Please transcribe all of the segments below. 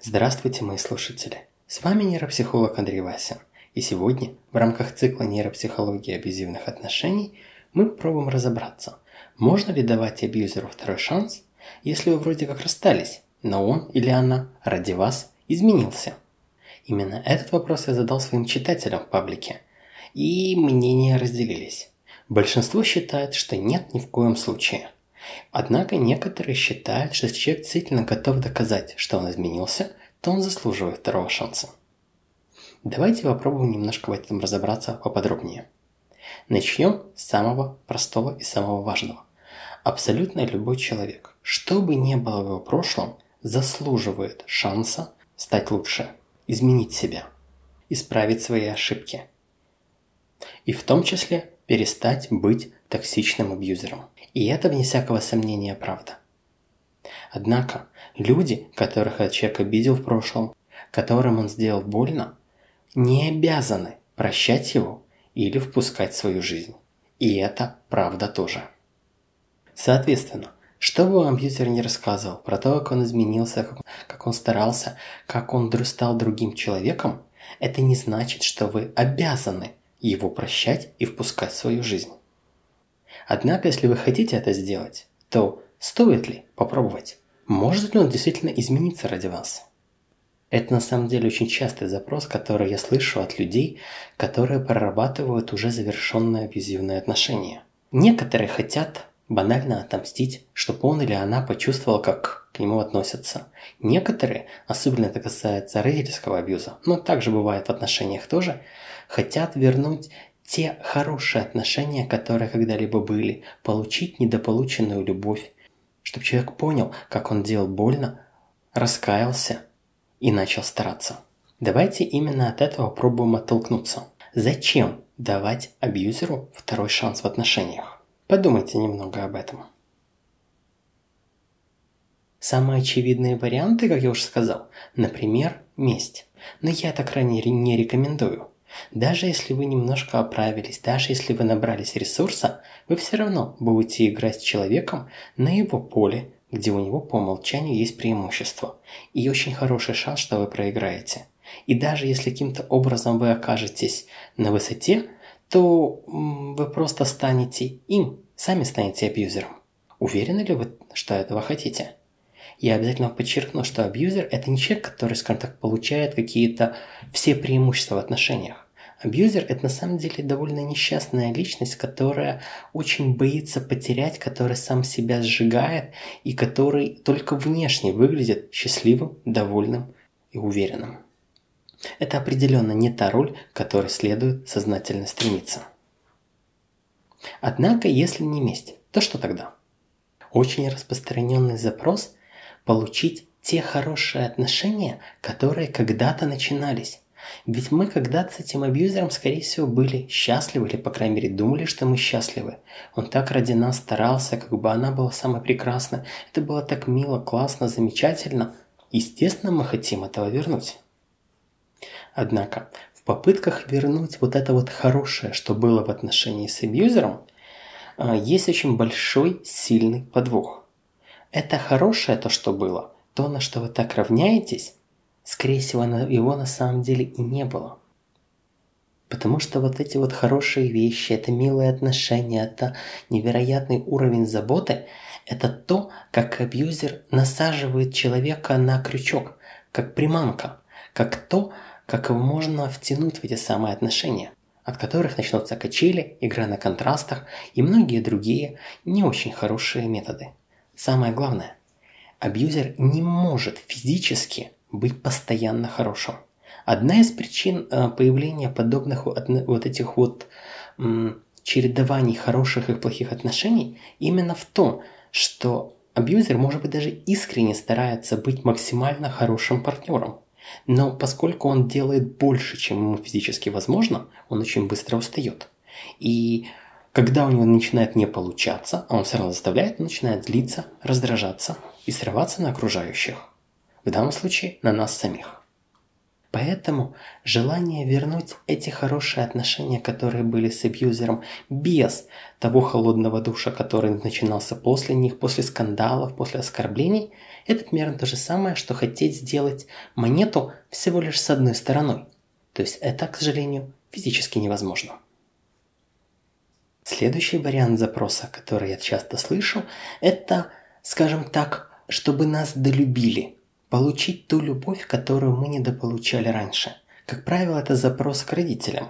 Здравствуйте, мои слушатели! С вами нейропсихолог Андрей Васин. И сегодня в рамках цикла нейропсихологии абьюзивных отношений мы попробуем разобраться, можно ли давать абьюзеру второй шанс, если вы вроде как расстались, но он или она ради вас изменился. Именно этот вопрос я задал своим читателям в паблике, и мнения разделились. Большинство считает, что нет ни в коем случае – Однако некоторые считают, что если человек действительно готов доказать, что он изменился, то он заслуживает второго шанса. Давайте попробуем немножко в этом разобраться поподробнее. Начнем с самого простого и самого важного. Абсолютно любой человек, что бы ни было в его прошлом, заслуживает шанса стать лучше, изменить себя, исправить свои ошибки. И в том числе перестать быть токсичным абьюзером. И это, вне всякого сомнения, правда. Однако, люди, которых этот человек обидел в прошлом, которым он сделал больно, не обязаны прощать его или впускать в свою жизнь. И это правда тоже. Соответственно, что бы вам абьюзер не рассказывал про то, как он изменился, как, как он старался, как он стал другим человеком, это не значит, что вы обязаны его прощать и впускать в свою жизнь. Однако, если вы хотите это сделать, то стоит ли попробовать? Может ли он действительно измениться ради вас? Это на самом деле очень частый запрос, который я слышу от людей, которые прорабатывают уже завершенные абьюзивные отношения. Некоторые хотят банально отомстить, чтобы он или она почувствовал, как к нему относятся. Некоторые, особенно это касается родительского абьюза, но также бывает в отношениях тоже, хотят вернуть те хорошие отношения, которые когда-либо были, получить недополученную любовь, чтобы человек понял, как он делал больно, раскаялся и начал стараться. Давайте именно от этого пробуем оттолкнуться. Зачем давать абьюзеру второй шанс в отношениях? Подумайте немного об этом. Самые очевидные варианты, как я уже сказал, например, месть. Но я так ранее не рекомендую. Даже если вы немножко оправились, даже если вы набрались ресурса, вы все равно будете играть с человеком на его поле, где у него по умолчанию есть преимущество. И очень хороший шанс, что вы проиграете. И даже если каким-то образом вы окажетесь на высоте, то вы просто станете им, сами станете абьюзером. Уверены ли вы, что этого хотите? Я обязательно подчеркну, что абьюзер – это не человек, который, скажем так, получает какие-то все преимущества в отношениях. Абьюзер – это на самом деле довольно несчастная личность, которая очень боится потерять, который сам себя сжигает и который только внешне выглядит счастливым, довольным и уверенным. Это определенно не та роль, к которой следует сознательно стремиться. Однако, если не месть, то что тогда? Очень распространенный запрос – получить те хорошие отношения, которые когда-то начинались. Ведь мы когда-то с этим абьюзером, скорее всего, были счастливы, или, по крайней мере, думали, что мы счастливы. Он так ради нас старался, как бы она была самой прекрасной. Это было так мило, классно, замечательно. Естественно, мы хотим этого вернуть. Однако, в попытках вернуть вот это вот хорошее, что было в отношении с абьюзером, а, есть очень большой, сильный подвох. Это хорошее то, что было, то, на что вы так равняетесь, скорее всего, его на самом деле и не было. Потому что вот эти вот хорошие вещи, это милые отношения, это невероятный уровень заботы, это то, как абьюзер насаживает человека на крючок, как приманка, как то, как его можно втянуть в эти самые отношения, от которых начнутся качели, игра на контрастах и многие другие не очень хорошие методы. Самое главное, абьюзер не может физически быть постоянно хорошим. Одна из причин э, появления подобных вот этих вот чередований хороших и плохих отношений именно в том, что абьюзер, может быть, даже искренне старается быть максимально хорошим партнером. Но поскольку он делает больше, чем ему физически возможно, он очень быстро устает. И когда у него начинает не получаться, а он все равно заставляет, начинает злиться, раздражаться и срываться на окружающих. В данном случае на нас самих. Поэтому желание вернуть эти хорошие отношения, которые были с абьюзером, без того холодного душа, который начинался после них, после скандалов, после оскорблений, это примерно то же самое, что хотеть сделать монету всего лишь с одной стороной. То есть это, к сожалению, физически невозможно. Следующий вариант запроса, который я часто слышу, это, скажем так, чтобы нас долюбили – Получить ту любовь, которую мы недополучали раньше. Как правило, это запрос к родителям.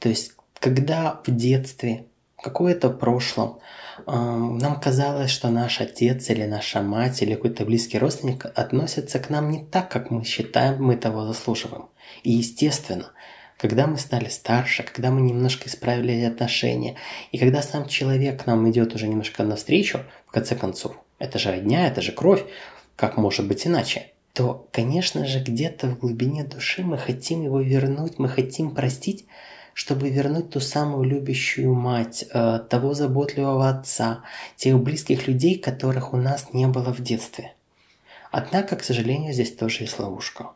То есть, когда в детстве, какое-то прошлом, э, нам казалось, что наш отец или наша мать или какой-то близкий родственник относятся к нам не так, как мы считаем, мы того заслуживаем. И естественно, когда мы стали старше, когда мы немножко исправили отношения, и когда сам человек к нам идет уже немножко навстречу, в конце концов, это же родня, это же кровь, как может быть иначе, то, конечно же, где-то в глубине души мы хотим его вернуть, мы хотим простить, чтобы вернуть ту самую любящую мать, э, того заботливого отца, тех близких людей, которых у нас не было в детстве. Однако, к сожалению, здесь тоже есть ловушка.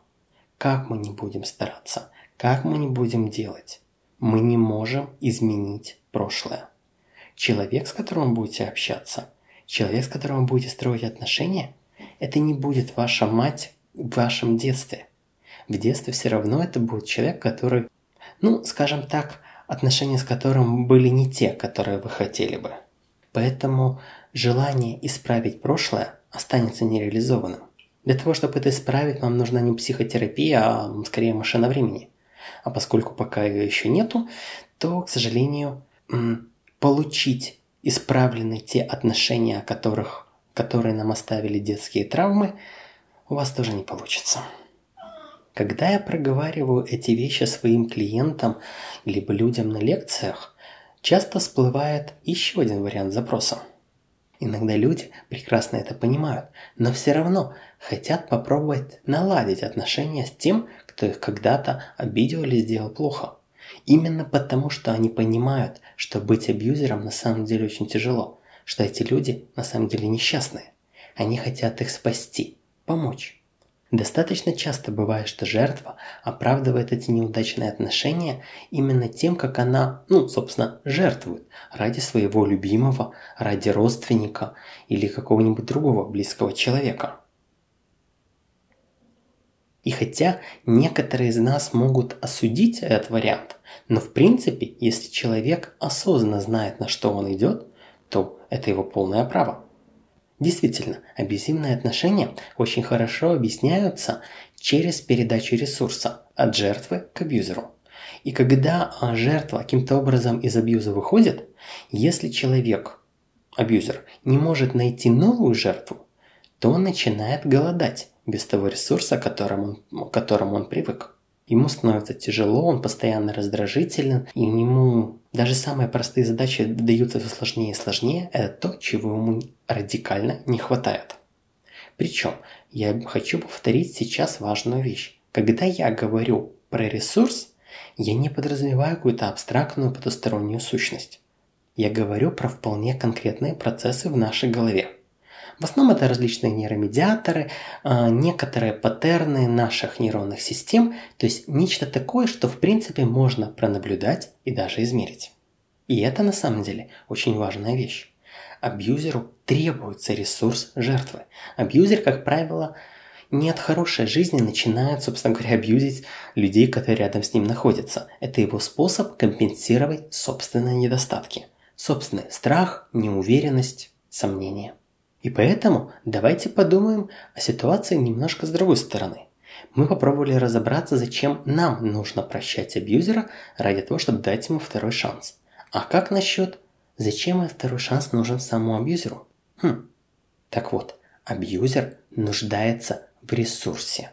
Как мы не будем стараться, как мы не будем делать, мы не можем изменить прошлое. Человек, с которым будете общаться, человек, с которым будете строить отношения – это не будет ваша мать в вашем детстве. В детстве все равно это будет человек, который, ну, скажем так, отношения с которым были не те, которые вы хотели бы. Поэтому желание исправить прошлое останется нереализованным. Для того, чтобы это исправить, вам нужна не психотерапия, а скорее машина времени. А поскольку пока ее еще нету, то, к сожалению, получить исправленные те отношения, которых которые нам оставили детские травмы, у вас тоже не получится. Когда я проговариваю эти вещи своим клиентам либо людям на лекциях, часто всплывает еще один вариант запроса. Иногда люди прекрасно это понимают, но все равно хотят попробовать наладить отношения с тем, кто их когда-то обидел или сделал плохо. Именно потому, что они понимают, что быть абьюзером на самом деле очень тяжело – что эти люди на самом деле несчастные. Они хотят их спасти, помочь. Достаточно часто бывает, что жертва оправдывает эти неудачные отношения именно тем, как она, ну, собственно, жертвует ради своего любимого, ради родственника или какого-нибудь другого близкого человека. И хотя некоторые из нас могут осудить этот вариант, но в принципе, если человек осознанно знает, на что он идет, то это его полное право. Действительно, абьюзивные отношения очень хорошо объясняются через передачу ресурса от жертвы к абьюзеру. И когда жертва каким-то образом из абьюза выходит, если человек, абьюзер, не может найти новую жертву, то он начинает голодать без того ресурса, к которому, к которому он привык. Ему становится тяжело, он постоянно раздражителен, и ему даже самые простые задачи даются все сложнее и сложнее. Это то, чего ему радикально не хватает. Причем, я хочу повторить сейчас важную вещь. Когда я говорю про ресурс, я не подразумеваю какую-то абстрактную потустороннюю сущность. Я говорю про вполне конкретные процессы в нашей голове. В основном это различные нейромедиаторы, а, некоторые паттерны наших нейронных систем, то есть нечто такое, что в принципе можно пронаблюдать и даже измерить. И это на самом деле очень важная вещь. Абьюзеру требуется ресурс жертвы. Абьюзер, как правило, не от хорошей жизни начинает, собственно говоря, абьюзить людей, которые рядом с ним находятся. Это его способ компенсировать собственные недостатки. Собственный страх, неуверенность, сомнения. И поэтому давайте подумаем о ситуации немножко с другой стороны. Мы попробовали разобраться, зачем нам нужно прощать абьюзера ради того, чтобы дать ему второй шанс. А как насчет, зачем этот второй шанс нужен самому абьюзеру? Хм. Так вот, абьюзер нуждается в ресурсе.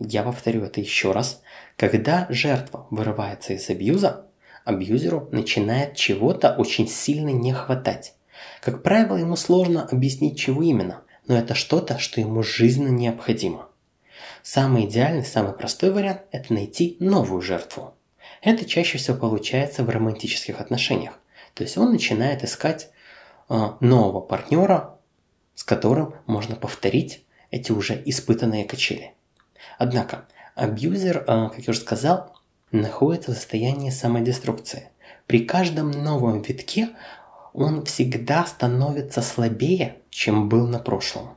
Я повторю это еще раз. Когда жертва вырывается из абьюза, абьюзеру начинает чего-то очень сильно не хватать. Как правило, ему сложно объяснить, чего именно, но это что-то, что ему жизненно необходимо. Самый идеальный, самый простой вариант – это найти новую жертву. Это чаще всего получается в романтических отношениях. То есть он начинает искать э, нового партнера, с которым можно повторить эти уже испытанные качели. Однако, Абьюзер, э, как я уже сказал, находится в состоянии самодеструкции. При каждом новом витке он всегда становится слабее, чем был на прошлом.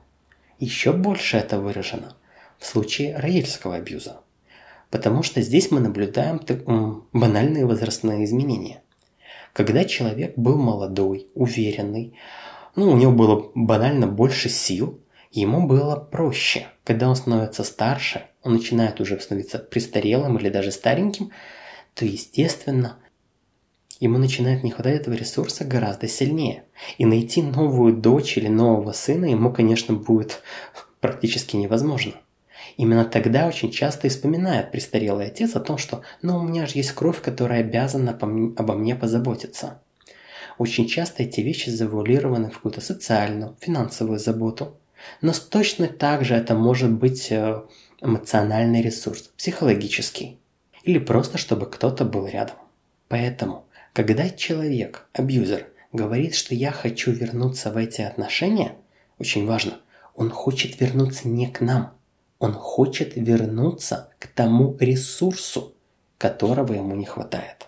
Еще больше это выражено в случае родительского абьюза. Потому что здесь мы наблюдаем банальные возрастные изменения. Когда человек был молодой, уверенный, ну, у него было банально больше сил, ему было проще. Когда он становится старше, он начинает уже становиться престарелым или даже стареньким, то, естественно, ему начинает не хватать этого ресурса гораздо сильнее. И найти новую дочь или нового сына ему, конечно, будет практически невозможно. Именно тогда очень часто и вспоминает престарелый отец о том, что «ну, у меня же есть кровь, которая обязана обо мне позаботиться». Очень часто эти вещи завуалированы в какую-то социальную, финансовую заботу. Но точно так же это может быть э, эмоциональный ресурс, психологический. Или просто, чтобы кто-то был рядом. Поэтому, когда человек, абьюзер, говорит, что я хочу вернуться в эти отношения, очень важно, он хочет вернуться не к нам, он хочет вернуться к тому ресурсу, которого ему не хватает.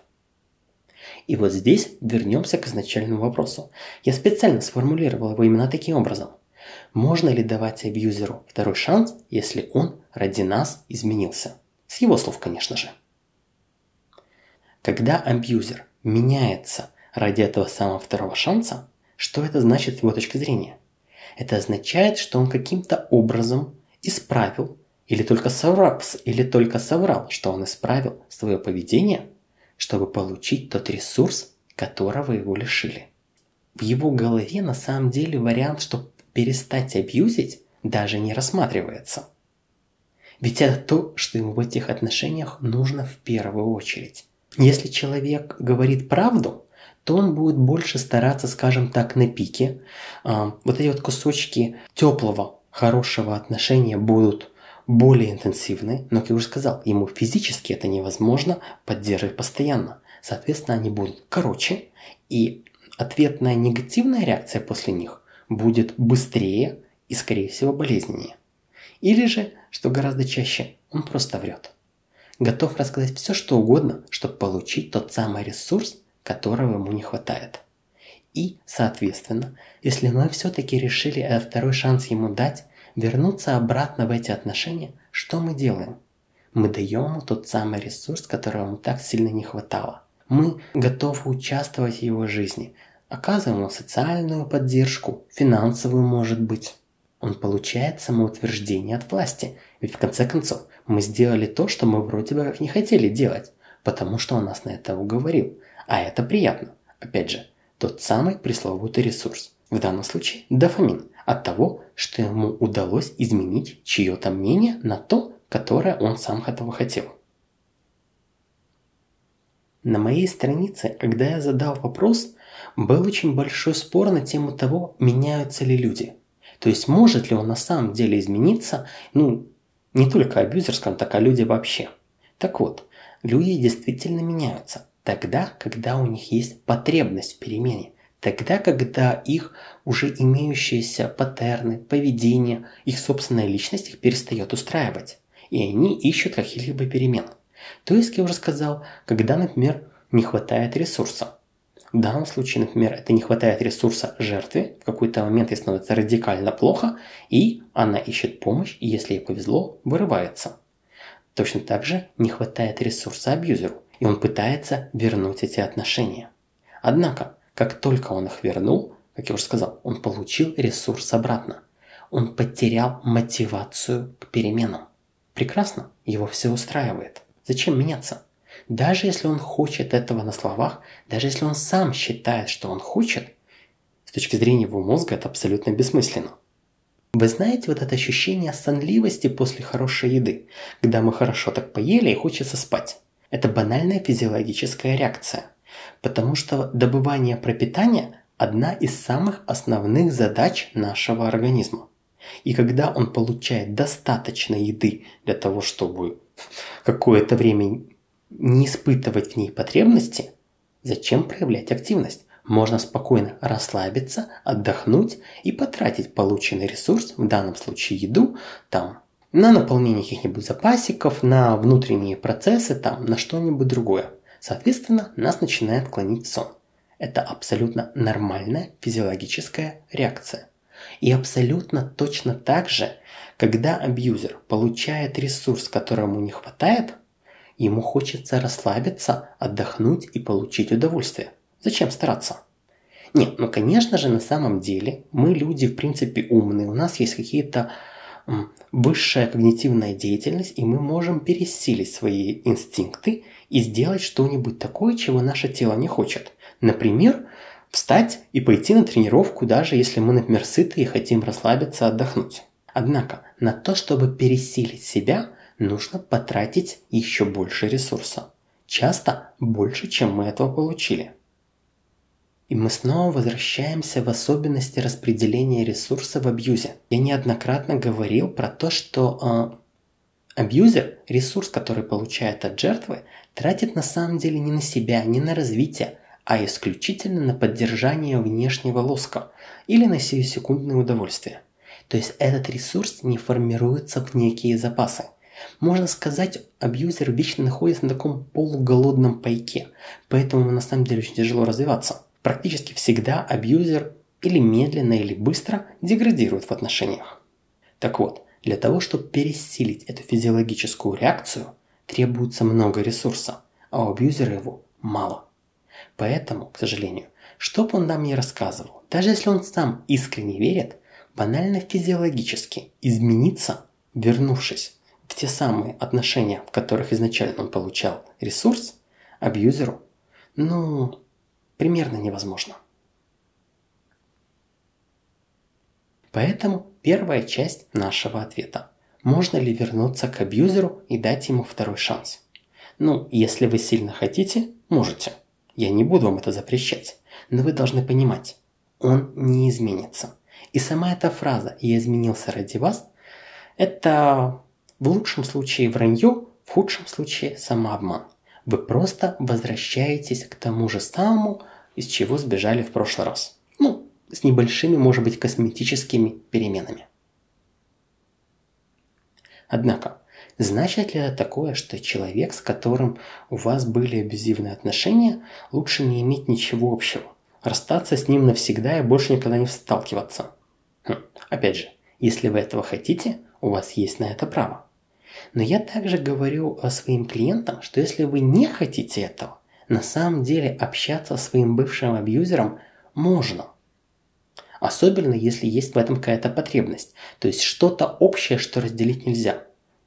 И вот здесь вернемся к изначальному вопросу. Я специально сформулировал его именно таким образом. Можно ли давать абьюзеру второй шанс, если он ради нас изменился? С его слов, конечно же. Когда абьюзер меняется ради этого самого второго шанса, что это значит с его точки зрения? Это означает, что он каким-то образом исправил или только соврал, или только соврал, что он исправил свое поведение – чтобы получить тот ресурс, которого его лишили. В его голове на самом деле вариант, чтобы перестать абьюзить, даже не рассматривается. Ведь это то, что ему в этих отношениях нужно в первую очередь. Если человек говорит правду, то он будет больше стараться, скажем так, на пике. А, вот эти вот кусочки теплого, хорошего отношения будут более интенсивны, но, как я уже сказал, ему физически это невозможно поддерживать постоянно. Соответственно, они будут короче, и ответная негативная реакция после них будет быстрее и, скорее всего, болезненнее. Или же, что гораздо чаще, он просто врет. Готов рассказать все, что угодно, чтобы получить тот самый ресурс, которого ему не хватает. И, соответственно, если мы все-таки решили этот второй шанс ему дать, вернуться обратно в эти отношения, что мы делаем? Мы даем ему тот самый ресурс, которого ему так сильно не хватало. Мы готовы участвовать в его жизни, оказываем ему социальную поддержку, финансовую может быть. Он получает самоутверждение от власти, ведь в конце концов мы сделали то, что мы вроде бы как не хотели делать, потому что он нас на это уговорил. А это приятно. Опять же, тот самый пресловутый ресурс. В данном случае дофамин от того, что ему удалось изменить чье-то мнение на то, которое он сам этого хотел. На моей странице, когда я задал вопрос, был очень большой спор на тему того, меняются ли люди. То есть может ли он на самом деле измениться, ну, не только абьюзер, скажем так, а люди вообще. Так вот, люди действительно меняются тогда, когда у них есть потребность в перемене. Тогда, когда их уже имеющиеся паттерны, поведение, их собственная личность их перестает устраивать. И они ищут каких-либо перемен. То есть, как я уже сказал, когда, например, не хватает ресурса. В данном случае, например, это не хватает ресурса жертве, в какой-то момент ей становится радикально плохо, и она ищет помощь, и если ей повезло, вырывается. Точно так же не хватает ресурса абьюзеру, и он пытается вернуть эти отношения. Однако, как только он их вернул, как я уже сказал, он получил ресурс обратно. Он потерял мотивацию к переменам. Прекрасно, его все устраивает. Зачем меняться? Даже если он хочет этого на словах, даже если он сам считает, что он хочет, с точки зрения его мозга это абсолютно бессмысленно. Вы знаете вот это ощущение сонливости после хорошей еды, когда мы хорошо так поели и хочется спать? Это банальная физиологическая реакция – потому что добывание пропитания – одна из самых основных задач нашего организма. И когда он получает достаточно еды для того, чтобы какое-то время не испытывать в ней потребности, зачем проявлять активность? Можно спокойно расслабиться, отдохнуть и потратить полученный ресурс, в данном случае еду, там на наполнение каких-нибудь запасиков, на внутренние процессы, там, на что-нибудь другое. Соответственно, нас начинает клонить сон. Это абсолютно нормальная физиологическая реакция. И абсолютно точно так же, когда абьюзер получает ресурс, которому не хватает, ему хочется расслабиться, отдохнуть и получить удовольствие. Зачем стараться? Нет, ну конечно же на самом деле мы люди в принципе умные, у нас есть какие-то высшая когнитивная деятельность, и мы можем пересилить свои инстинкты и сделать что-нибудь такое, чего наше тело не хочет. Например, встать и пойти на тренировку, даже если мы, например, сыты и хотим расслабиться, отдохнуть. Однако на то, чтобы пересилить себя, нужно потратить еще больше ресурса. Часто больше, чем мы этого получили. И мы снова возвращаемся в особенности распределения ресурса в абьюзе. Я неоднократно говорил про то, что э, абьюзер, ресурс, который получает от жертвы, тратит на самом деле не на себя, не на развитие, а исключительно на поддержание внешнего лоска или на секундное удовольствие. То есть этот ресурс не формируется в некие запасы. Можно сказать, абьюзер вечно находится на таком полуголодном пайке, поэтому на самом деле очень тяжело развиваться. Практически всегда абьюзер или медленно, или быстро деградирует в отношениях. Так вот, для того, чтобы пересилить эту физиологическую реакцию, требуется много ресурса, а у абьюзера его мало. Поэтому, к сожалению, что бы он нам ни рассказывал, даже если он сам искренне верит, банально физиологически измениться, вернувшись те самые отношения, в которых изначально он получал ресурс, абьюзеру, ну, примерно невозможно. Поэтому первая часть нашего ответа. Можно ли вернуться к абьюзеру и дать ему второй шанс? Ну, если вы сильно хотите, можете. Я не буду вам это запрещать. Но вы должны понимать, он не изменится. И сама эта фраза «я изменился ради вас» – это в лучшем случае вранье, в худшем случае самообман. Вы просто возвращаетесь к тому же самому, из чего сбежали в прошлый раз. Ну, с небольшими, может быть, косметическими переменами. Однако, значит ли это такое, что человек, с которым у вас были абьюзивные отношения, лучше не иметь ничего общего? Расстаться с ним навсегда и больше никогда не сталкиваться? Хм, опять же, если вы этого хотите, у вас есть на это право. Но я также говорю своим клиентам, что если вы не хотите этого, на самом деле общаться со своим бывшим абьюзером можно. Особенно если есть в этом какая-то потребность. То есть что-то общее, что разделить нельзя.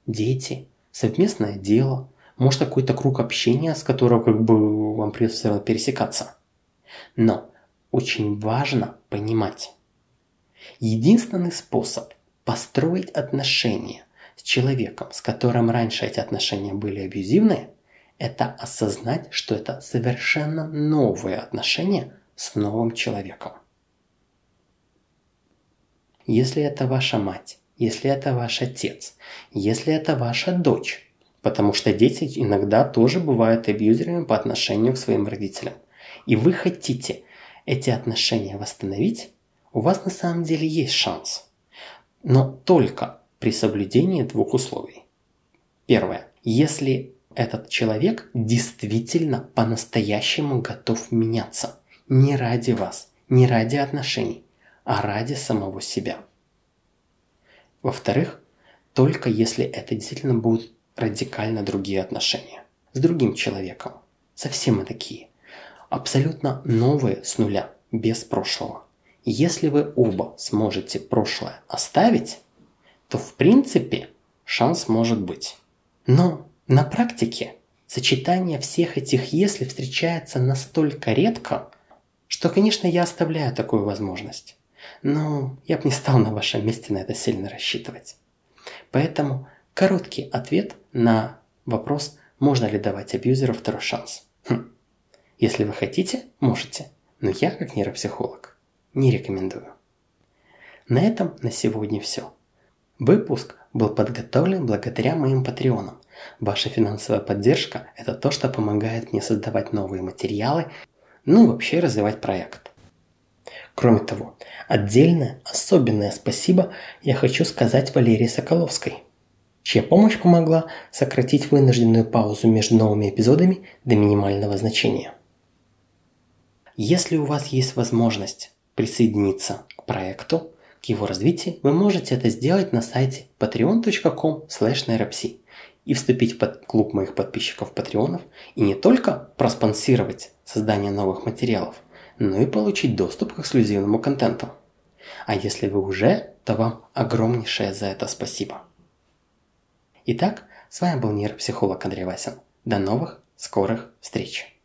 Дети, совместное дело, может какой-то круг общения, с которого как бы вам придется пересекаться. Но очень важно понимать. Единственный способ построить отношения с человеком, с которым раньше эти отношения были абьюзивные, это осознать, что это совершенно новые отношения с новым человеком. Если это ваша мать, если это ваш отец, если это ваша дочь, потому что дети иногда тоже бывают абьюзерами по отношению к своим родителям, и вы хотите эти отношения восстановить, у вас на самом деле есть шанс. Но только при соблюдении двух условий. Первое. Если этот человек действительно по-настоящему готов меняться. Не ради вас, не ради отношений, а ради самого себя. Во-вторых, только если это действительно будут радикально другие отношения. С другим человеком. Совсем такие. Абсолютно новые с нуля, без прошлого. Если вы оба сможете прошлое оставить, то в принципе шанс может быть. Но на практике сочетание всех этих «если» встречается настолько редко, что, конечно, я оставляю такую возможность. Но я бы не стал на вашем месте на это сильно рассчитывать. Поэтому короткий ответ на вопрос, можно ли давать абьюзеру второй шанс. Хм. Если вы хотите, можете, но я, как нейропсихолог, не рекомендую. На этом на сегодня все. Выпуск был подготовлен благодаря моим патреонам. Ваша финансовая поддержка – это то, что помогает мне создавать новые материалы, ну и вообще развивать проект. Кроме того, отдельное, особенное спасибо я хочу сказать Валерии Соколовской. чья помощь помогла сократить вынужденную паузу между новыми эпизодами до минимального значения. Если у вас есть возможность присоединиться к проекту, к его развитию, вы можете это сделать на сайте patreon.com и вступить в клуб моих подписчиков-патреонов и не только проспонсировать создание новых материалов, но и получить доступ к эксклюзивному контенту. А если вы уже, то вам огромнейшее за это спасибо. Итак, с вами был нейропсихолог Андрей Васин. До новых скорых встреч!